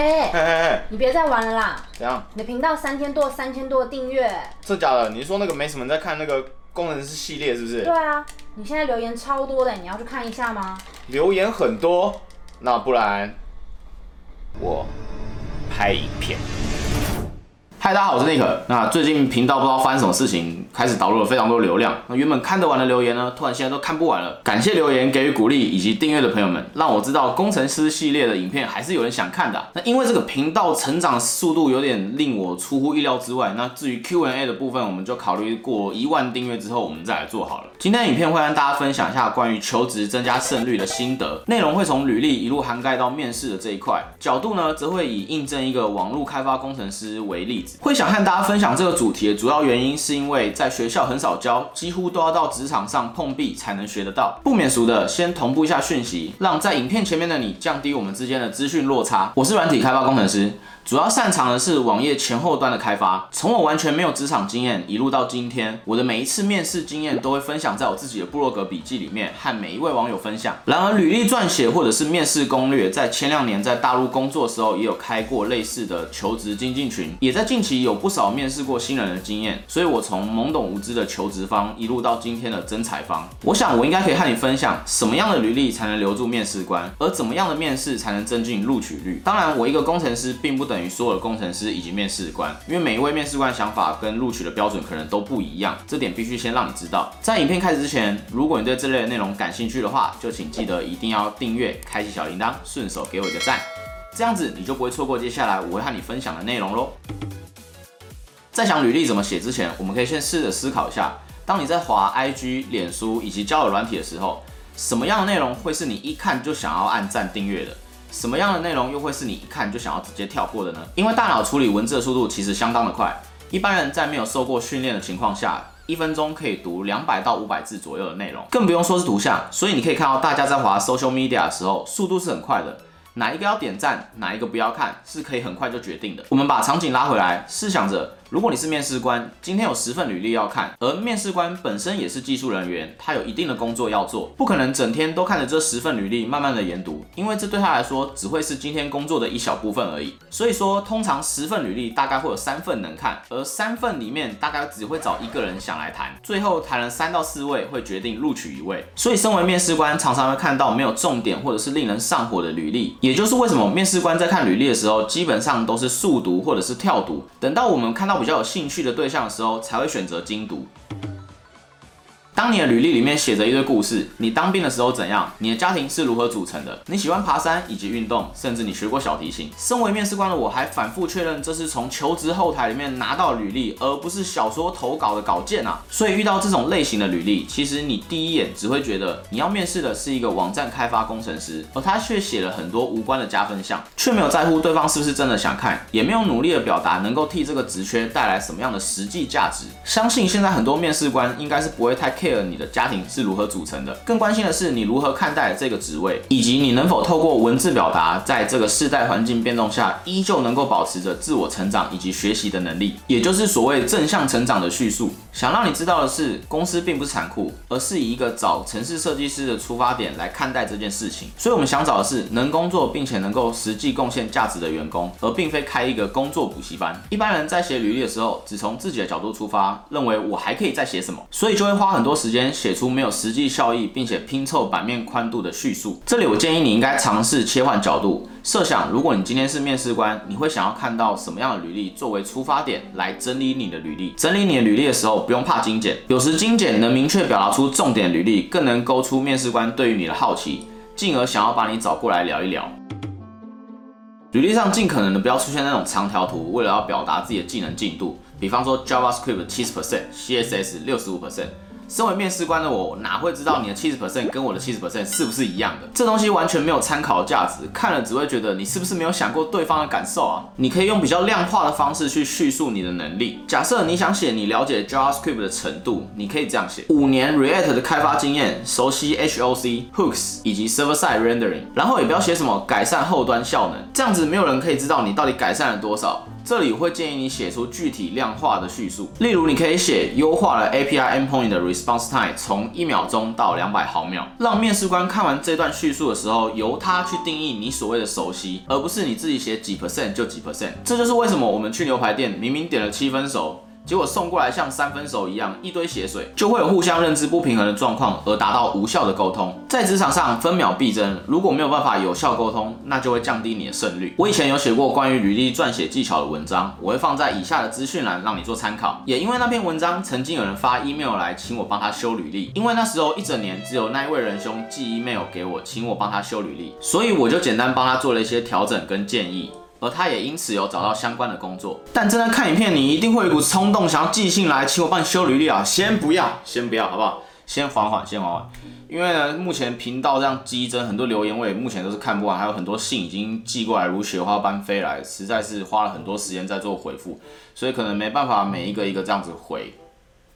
哎哎哎哎，你别再玩了啦！怎样？你的频道三千多三千多的订阅。这假的？你说那个没什么人在看那个工程师系列是不是？对啊，你现在留言超多的，你要去看一下吗？留言很多，那不然我拍影片。嗨，大家好，我是 Nick。那最近频道不知道发生什么事情，开始导入了非常多流量。那原本看得完的留言呢，突然现在都看不完了。感谢留言给予鼓励以及订阅的朋友们，让我知道工程师系列的影片还是有人想看的。那因为这个频道成长速度有点令我出乎意料之外。那至于 Q&A 的部分，我们就考虑过一万订阅之后，我们再来做好了。今天的影片会让大家分享一下关于求职增加胜率的心得，内容会从履历一路涵盖到面试的这一块，角度呢则会以应征一个网络开发工程师为例会想和大家分享这个主题的主要原因，是因为在学校很少教，几乎都要到职场上碰壁才能学得到。不免俗的，先同步一下讯息，让在影片前面的你降低我们之间的资讯落差。我是软体开发工程师。主要擅长的是网页前后端的开发。从我完全没有职场经验，一路到今天，我的每一次面试经验都会分享在我自己的部落格笔记里面，和每一位网友分享。然而，履历撰写或者是面试攻略，在前两年在大陆工作的时候，也有开过类似的求职精进群，也在近期有不少面试过新人的经验。所以，我从懵懂无知的求职方，一路到今天的真才方，我想我应该可以和你分享，什么样的履历才能留住面试官，而怎么样的面试才能增进录取率。当然，我一个工程师并不等于所有的工程师以及面试官，因为每一位面试官想法跟录取的标准可能都不一样，这点必须先让你知道。在影片开始之前，如果你对这类的内容感兴趣的话，就请记得一定要订阅、开启小铃铛，顺手给我一个赞，这样子你就不会错过接下来我会和你分享的内容喽。在想履历怎么写之前，我们可以先试着思考一下，当你在滑 IG、脸书以及交友软体的时候，什么样的内容会是你一看就想要按赞订阅的？什么样的内容又会是你一看就想要直接跳过的呢？因为大脑处理文字的速度其实相当的快，一般人在没有受过训练的情况下，一分钟可以读两百到五百字左右的内容，更不用说是图像。所以你可以看到大家在滑 social media 的时候，速度是很快的，哪一个要点赞，哪一个不要看，是可以很快就决定的。我们把场景拉回来，试想着。如果你是面试官，今天有十份履历要看，而面试官本身也是技术人员，他有一定的工作要做，不可能整天都看着这十份履历慢慢的研读，因为这对他来说只会是今天工作的一小部分而已。所以说，通常十份履历大概会有三份能看，而三份里面大概只会找一个人想来谈，最后谈了三到四位会决定录取一位。所以，身为面试官常常会看到没有重点或者是令人上火的履历，也就是为什么面试官在看履历的时候，基本上都是速读或者是跳读，等到我们看到。比较有兴趣的对象的时候，才会选择精读。当你的履历里面写着一堆故事，你当兵的时候怎样？你的家庭是如何组成的？你喜欢爬山以及运动，甚至你学过小提琴。身为面试官的我，还反复确认这是从求职后台里面拿到履历，而不是小说投稿的稿件啊。所以遇到这种类型的履历，其实你第一眼只会觉得你要面试的是一个网站开发工程师，而他却写了很多无关的加分项，却没有在乎对方是不是真的想看，也没有努力的表达能够替这个职缺带来什么样的实际价值。相信现在很多面试官应该是不会太 care。你的家庭是如何组成的？更关心的是你如何看待这个职位，以及你能否透过文字表达，在这个世代环境变动下，依旧能够保持着自我成长以及学习的能力，也就是所谓正向成长的叙述。想让你知道的是，公司并不是残酷，而是以一个找城市设计师的出发点来看待这件事情。所以，我们想找的是能工作并且能够实际贡献价值的员工，而并非开一个工作补习班。一般人在写履历的时候，只从自己的角度出发，认为我还可以再写什么，所以就会花很多时间写出没有实际效益，并且拼凑版面宽度的叙述。这里我建议你应该尝试切换角度，设想如果你今天是面试官，你会想要看到什么样的履历作为出发点来整理你的履历？整理你的履历的时候，不用怕精简，有时精简能明确表达出重点履历，更能勾出面试官对于你的好奇，进而想要把你找过来聊一聊。履历上尽可能的不要出现那种长条图，为了要表达自己的技能进度，比方说 JavaScript 七十 percent，CSS 六十五 percent。身为面试官的我，哪会知道你的七十 percent 跟我的七十 percent 是不是一样的？这东西完全没有参考价值，看了只会觉得你是不是没有想过对方的感受啊？你可以用比较量化的方式去叙述你的能力。假设你想写你了解 JavaScript 的程度，你可以这样写：五年 React 的开发经验，熟悉 HOC、Hooks 以及 Server Side Rendering。然后也不要写什么改善后端效能，这样子没有人可以知道你到底改善了多少。这里会建议你写出具体量化的叙述，例如你可以写优化了 API endpoint 的 response time 从一秒钟到两百毫秒，让面试官看完这段叙述的时候，由他去定义你所谓的熟悉，而不是你自己写几 percent 就几 percent。这就是为什么我们去牛排店明明点了七分熟。结果送过来像三分熟一样，一堆血水，就会有互相认知不平衡的状况，而达到无效的沟通。在职场上，分秒必争，如果没有办法有效沟通，那就会降低你的胜率。我以前有写过关于履历撰写技巧的文章，我会放在以下的资讯栏让你做参考。也因为那篇文章，曾经有人发 email 来请我帮他修履历，因为那时候一整年只有那一位仁兄寄 email 给我，请我帮他修履历，所以我就简单帮他做了一些调整跟建议。而他也因此有找到相关的工作。但正在看影片，你一定会有一股冲动，想要寄信来请我帮你修履历啊！先不要，先不要，好不好？先缓缓，先缓缓。因为呢，目前频道这样激增，很多留言我也目前都是看不完，还有很多信已经寄过来如雪花般飞来，实在是花了很多时间在做回复，所以可能没办法每一个一个这样子回。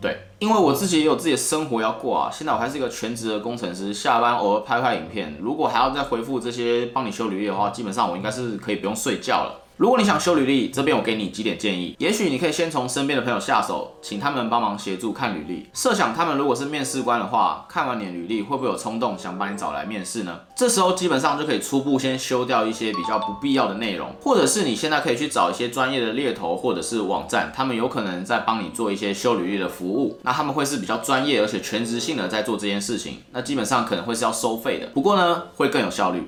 对，因为我自己也有自己的生活要过啊。现在我还是一个全职的工程师，下班偶尔拍拍影片。如果还要再回复这些帮你修履历的话，基本上我应该是可以不用睡觉了。如果你想修履历，这边我给你几点建议。也许你可以先从身边的朋友下手，请他们帮忙协助看履历。设想他们如果是面试官的话，看完你的履历会不会有冲动想把你找来面试呢？这时候基本上就可以初步先修掉一些比较不必要的内容，或者是你现在可以去找一些专业的猎头或者是网站，他们有可能在帮你做一些修履历的服务。那他们会是比较专业而且全职性的在做这件事情，那基本上可能会是要收费的，不过呢会更有效率。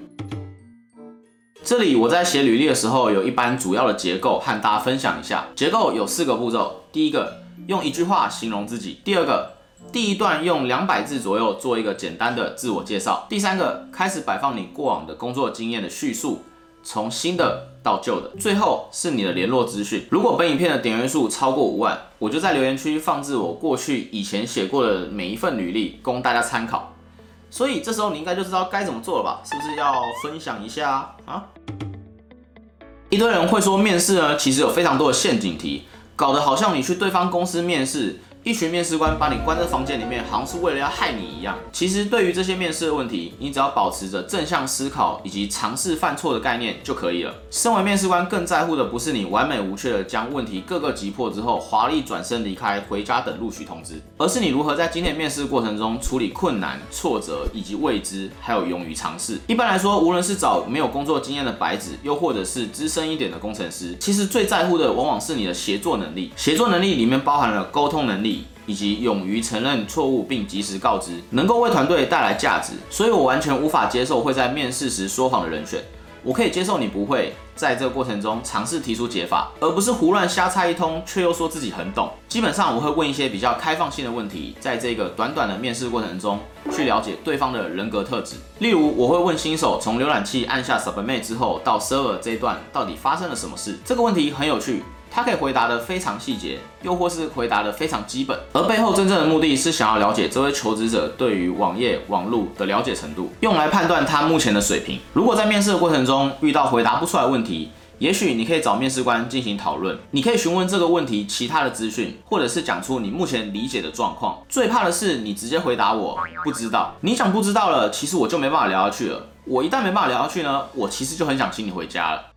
这里我在写履历的时候，有一般主要的结构和大家分享一下。结构有四个步骤：第一个，用一句话形容自己；第二个，第一段用两百字左右做一个简单的自我介绍；第三个，开始摆放你过往的工作经验的叙述，从新的到旧的；最后是你的联络资讯。如果本影片的点阅数超过五万，我就在留言区放置我过去以前写过的每一份履历，供大家参考。所以这时候你应该就知道该怎么做了吧？是不是要分享一下啊？一堆人会说面试呢，其实有非常多的陷阱题，搞得好像你去对方公司面试。一群面试官把你关在房间里面，好像是为了要害你一样。其实对于这些面试的问题，你只要保持着正向思考以及尝试犯错的概念就可以了。身为面试官，更在乎的不是你完美无缺的将问题各个击破之后，华丽转身离开，回家等录取通知，而是你如何在今天面试过程中处理困难、挫折以及未知，还有勇于尝试。一般来说，无论是找没有工作经验的白纸，又或者是资深一点的工程师，其实最在乎的往往是你的协作能力。协作能力里面包含了沟通能力。以及勇于承认错误并及时告知，能够为团队带来价值，所以我完全无法接受会在面试时说谎的人选。我可以接受你不会在这个过程中尝试提出解法，而不是胡乱瞎猜一通，却又说自己很懂。基本上我会问一些比较开放性的问题，在这个短短的面试过程中去了解对方的人格特质。例如，我会问新手从浏览器按下 Submit 之后到 Server 这一段到底发生了什么事。这个问题很有趣。他可以回答得非常细节，又或是回答得非常基本，而背后真正的目的是想要了解这位求职者对于网页、网络的了解程度，用来判断他目前的水平。如果在面试的过程中遇到回答不出来问题，也许你可以找面试官进行讨论，你可以询问这个问题其他的资讯，或者是讲出你目前理解的状况。最怕的是你直接回答我不知道，你想不知道了，其实我就没办法聊下去了。我一旦没办法聊下去呢，我其实就很想请你回家了。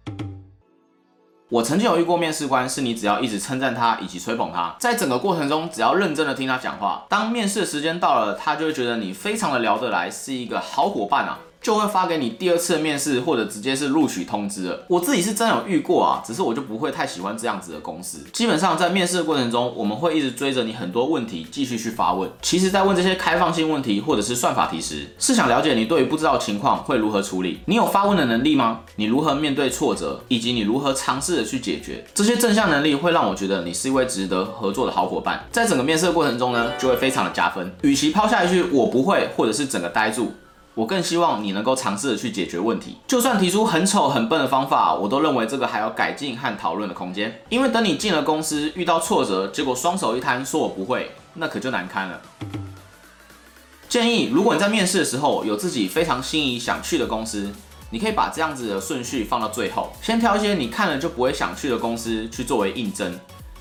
我曾经有遇过面试官，是你只要一直称赞他以及吹捧他，在整个过程中只要认真的听他讲话，当面试的时间到了，他就会觉得你非常的聊得来，是一个好伙伴啊。就会发给你第二次面试，或者直接是录取通知了。我自己是真有遇过啊，只是我就不会太喜欢这样子的公司。基本上在面试的过程中，我们会一直追着你很多问题继续去发问。其实，在问这些开放性问题或者是算法题时，是想了解你对于不知道情况会如何处理。你有发问的能力吗？你如何面对挫折，以及你如何尝试着去解决这些正向能力，会让我觉得你是一位值得合作的好伙伴。在整个面试的过程中呢，就会非常的加分。与其抛下一句我不会，或者是整个呆住。我更希望你能够尝试着去解决问题，就算提出很丑很笨的方法，我都认为这个还有改进和讨论的空间。因为等你进了公司，遇到挫折，结果双手一摊说我不会，那可就难堪了。建议，如果你在面试的时候有自己非常心仪想去的公司，你可以把这样子的顺序放到最后，先挑一些你看了就不会想去的公司去作为应征，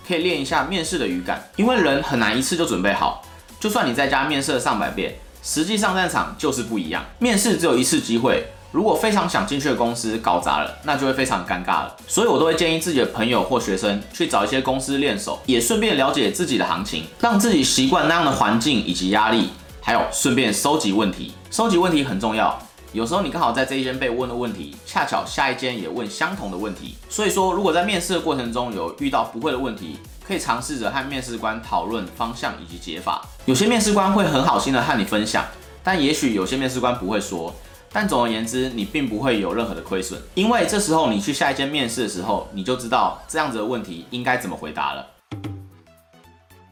可以练一下面试的语感。因为人很难一次就准备好，就算你在家面试了上百遍。实际上战场就是不一样，面试只有一次机会，如果非常想进去的公司搞砸了，那就会非常尴尬了。所以我都会建议自己的朋友或学生去找一些公司练手，也顺便了解自己的行情，让自己习惯那样的环境以及压力，还有顺便收集问题。收集问题很重要。有时候你刚好在这一间被问的问题，恰巧下一间也问相同的问题，所以说如果在面试的过程中有遇到不会的问题，可以尝试着和面试官讨论方向以及解法。有些面试官会很好心的和你分享，但也许有些面试官不会说。但总而言之，你并不会有任何的亏损，因为这时候你去下一间面试的时候，你就知道这样子的问题应该怎么回答了。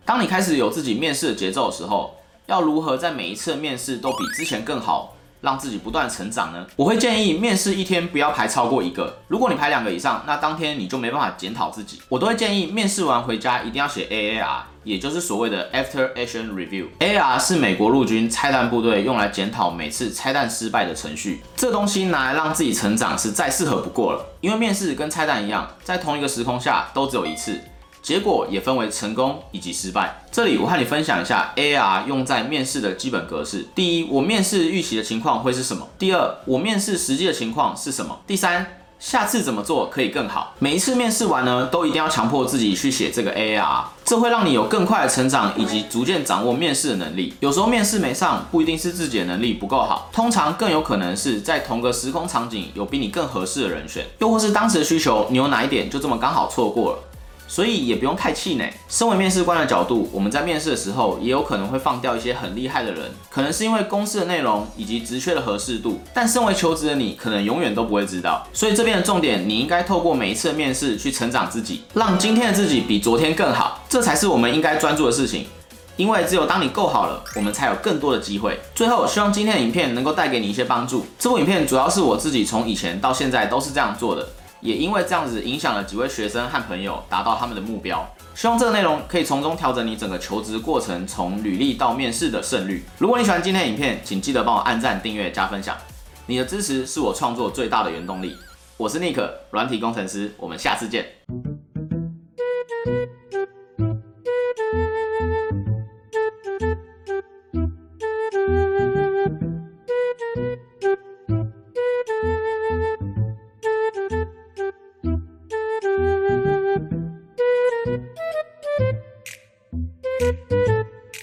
当你开始有自己面试的节奏的时候，要如何在每一次面试都比之前更好？让自己不断成长呢？我会建议面试一天不要排超过一个。如果你排两个以上，那当天你就没办法检讨自己。我都会建议面试完回家一定要写 AAR，也就是所谓的 After Action Review。AAR 是美国陆军拆弹部队用来检讨每次拆弹失败的程序。这东西拿来让自己成长是再适合不过了。因为面试跟拆弹一样，在同一个时空下都只有一次。结果也分为成功以及失败。这里我和你分享一下 A R 用在面试的基本格式。第一，我面试预期的情况会是什么？第二，我面试实际的情况是什么？第三，下次怎么做可以更好？每一次面试完呢，都一定要强迫自己去写这个 A R，这会让你有更快的成长以及逐渐掌握面试的能力。有时候面试没上，不一定是自己的能力不够好，通常更有可能是在同个时空场景有比你更合适的人选，又或是当时的需求你有哪一点就这么刚好错过了。所以也不用太气馁。身为面试官的角度，我们在面试的时候也有可能会放掉一些很厉害的人，可能是因为公司的内容以及职缺的合适度。但身为求职的你，可能永远都不会知道。所以这边的重点，你应该透过每一次的面试去成长自己，让今天的自己比昨天更好。这才是我们应该专注的事情。因为只有当你够好了，我们才有更多的机会。最后，希望今天的影片能够带给你一些帮助。这部影片主要是我自己从以前到现在都是这样做的。也因为这样子影响了几位学生和朋友达到他们的目标，希望这个内容可以从中调整你整个求职过程，从履历到面试的胜率。如果你喜欢今天的影片，请记得帮我按赞、订阅、加分享，你的支持是我创作最大的原动力。我是 Nick，软体工程师，我们下次见。